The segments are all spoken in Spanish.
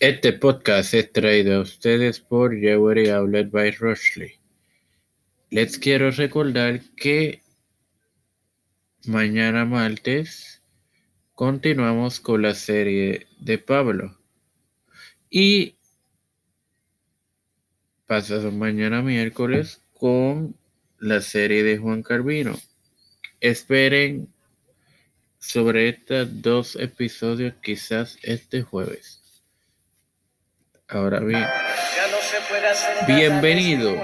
Este podcast es traído a ustedes por Jewelry Outlet by Rushley. Les quiero recordar que mañana martes continuamos con la serie de Pablo. Y pasado mañana miércoles con la serie de Juan Carvino. Esperen sobre estos dos episodios quizás este jueves. Ahora bien, bienvenidos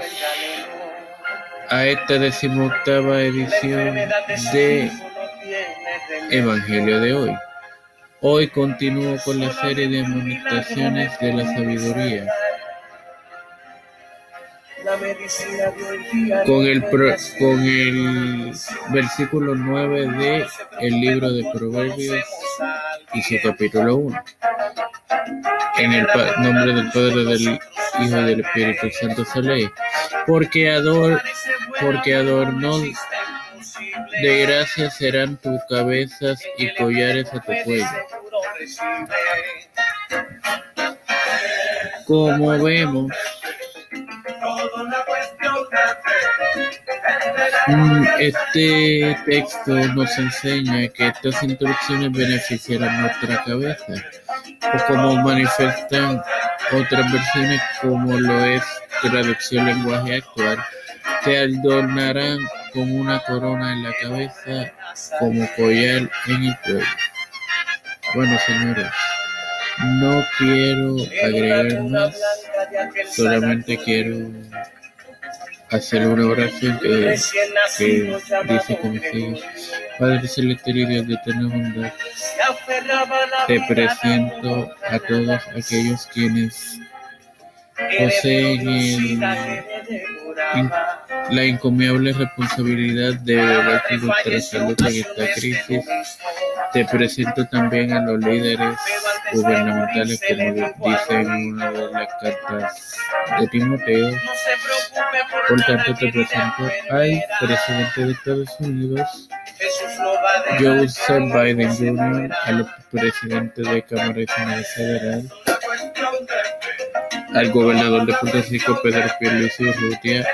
a esta decimoctava edición de Evangelio de hoy. Hoy continúo con la serie de amonestaciones de la sabiduría. Con el, con el versículo 9 de el libro de Proverbios y su capítulo 1. En el nombre del Padre, del Hijo y del Espíritu Santo se lee. Porque, ador, porque adornos de gracia serán tus cabezas y collares a tu cuello. Como vemos, este texto nos enseña que estas instrucciones beneficiarán nuestra cabeza, o como manifiestan otras versiones como lo es traducción lenguaje actual, se adornarán con una corona en la cabeza como collar en el cuello. Bueno, señores, no quiero agregar más, solamente quiero hacer una oración que, dice como sigue. Padre Celestial y Dios de eterna bondad, te presento a todos aquellos quienes poseen la encomiable responsabilidad de velar por nuestra salud en esta crisis. Te presento también a los líderes gubernamentales, como dice en una de las cartas de Timoteo. Por tanto, te presento al presidente de Estados Unidos, Joseph Biden Jr., al presidente de Cámara y Senado Federal, al gobernador de Puerto Rico, Pedro Pierluisi Urrutia,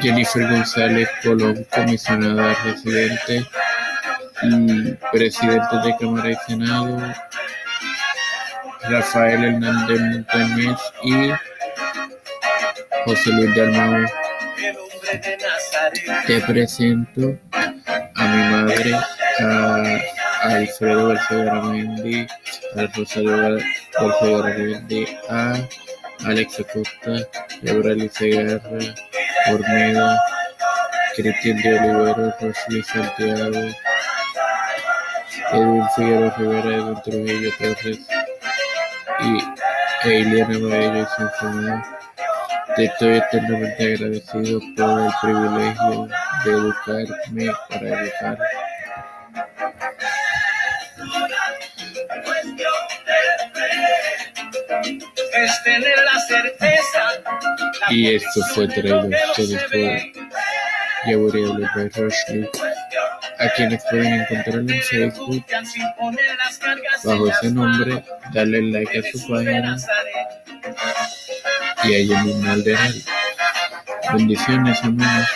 Jennifer González Colón, comisionada residente y presidente de Cámara y Senado, Rafael Hernández Montañez y José Luis Dalmau. Te presento a mi madre, a Alfredo García Garamendi, a Rosario García Garamendi, a Alex Acosta, Gabriel Segarra, Ormeda, Cristian de Olivero, Rosly Santiago, Edwin Figueroa Rivera, Edwin Trujillo Torres y Eliana Baello y enfermedad. Te estoy eternamente agradecido por el privilegio de educarme para educar. Y esto fue traído a ustedes por Gabriel Rushley, a quienes pueden encontrar en Facebook bajo ese nombre, darle like a su página y a ellos mismo al Bendiciones, hermanos.